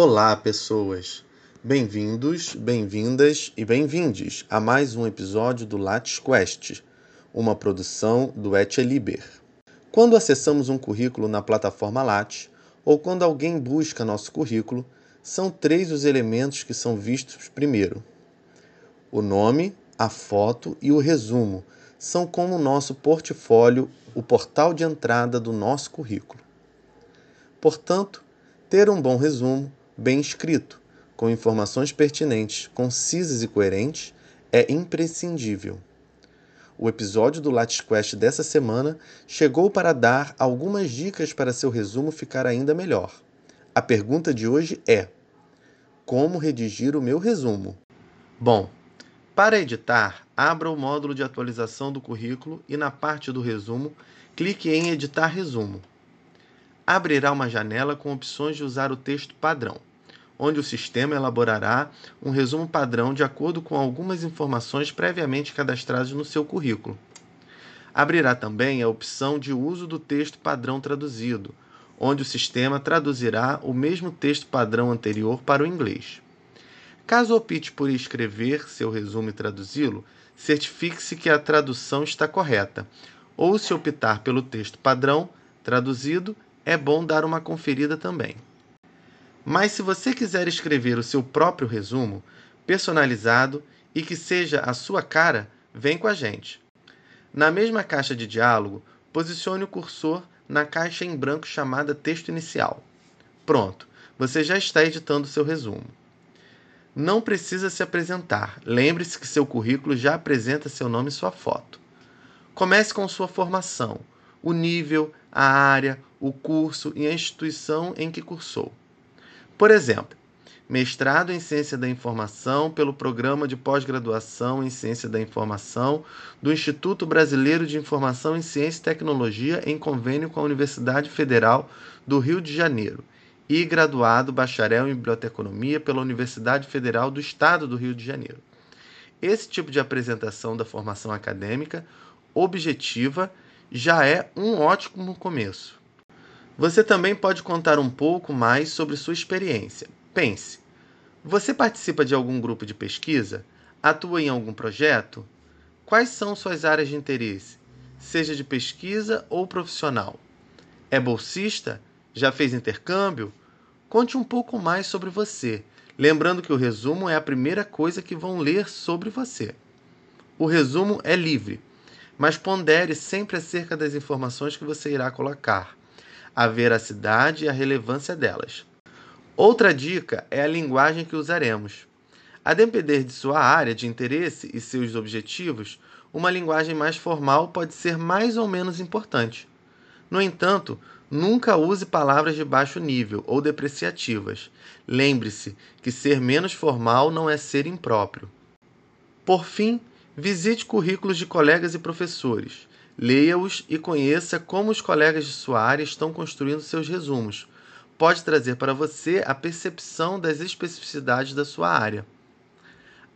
Olá, pessoas! Bem-vindos, bem-vindas e bem-vindes a mais um episódio do Lattes Quest, uma produção do Etcheliber. Quando acessamos um currículo na plataforma Lattes ou quando alguém busca nosso currículo, são três os elementos que são vistos primeiro: o nome, a foto e o resumo são como o nosso portfólio, o portal de entrada do nosso currículo. Portanto, ter um bom resumo, bem escrito, com informações pertinentes, concisas e coerentes, é imprescindível. O episódio do Lattes Quest dessa semana chegou para dar algumas dicas para seu resumo ficar ainda melhor. A pergunta de hoje é: Como redigir o meu resumo? Bom, para editar, abra o módulo de atualização do currículo e na parte do resumo, clique em Editar Resumo. Abrirá uma janela com opções de usar o texto padrão, onde o sistema elaborará um resumo padrão de acordo com algumas informações previamente cadastradas no seu currículo. Abrirá também a opção de uso do texto padrão traduzido, onde o sistema traduzirá o mesmo texto padrão anterior para o inglês. Caso opte por escrever seu resumo e traduzi-lo, certifique-se que a tradução está correta. Ou, se optar pelo texto padrão traduzido, é bom dar uma conferida também. Mas se você quiser escrever o seu próprio resumo, personalizado e que seja a sua cara, vem com a gente. Na mesma caixa de diálogo, posicione o cursor na caixa em branco chamada texto inicial. Pronto, você já está editando seu resumo não precisa se apresentar. Lembre-se que seu currículo já apresenta seu nome e sua foto. Comece com sua formação, o nível, a área, o curso e a instituição em que cursou. Por exemplo, mestrado em Ciência da Informação pelo Programa de Pós-Graduação em Ciência da Informação do Instituto Brasileiro de Informação em Ciência e Tecnologia em convênio com a Universidade Federal do Rio de Janeiro e graduado bacharel em biblioteconomia pela Universidade Federal do Estado do Rio de Janeiro. Esse tipo de apresentação da formação acadêmica objetiva já é um ótimo começo. Você também pode contar um pouco mais sobre sua experiência. Pense: você participa de algum grupo de pesquisa? Atua em algum projeto? Quais são suas áreas de interesse, seja de pesquisa ou profissional? É bolsista? Já fez intercâmbio? Conte um pouco mais sobre você, lembrando que o resumo é a primeira coisa que vão ler sobre você. O resumo é livre, mas pondere sempre acerca das informações que você irá colocar, a veracidade e a relevância delas. Outra dica é a linguagem que usaremos. A depender de sua área de interesse e seus objetivos, uma linguagem mais formal pode ser mais ou menos importante. No entanto, nunca use palavras de baixo nível ou depreciativas. Lembre-se que ser menos formal não é ser impróprio. Por fim, visite currículos de colegas e professores. Leia-os e conheça como os colegas de sua área estão construindo seus resumos. Pode trazer para você a percepção das especificidades da sua área.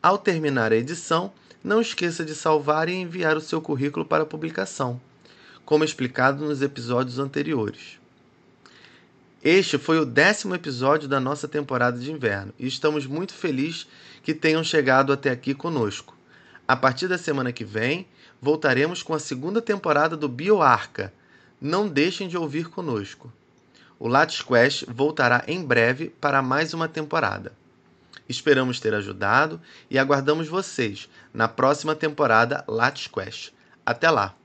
Ao terminar a edição, não esqueça de salvar e enviar o seu currículo para publicação como explicado nos episódios anteriores. Este foi o décimo episódio da nossa temporada de inverno e estamos muito felizes que tenham chegado até aqui conosco. A partir da semana que vem, voltaremos com a segunda temporada do BioArca. Não deixem de ouvir conosco. O Lattes Quest voltará em breve para mais uma temporada. Esperamos ter ajudado e aguardamos vocês na próxima temporada Lattes Quest. Até lá!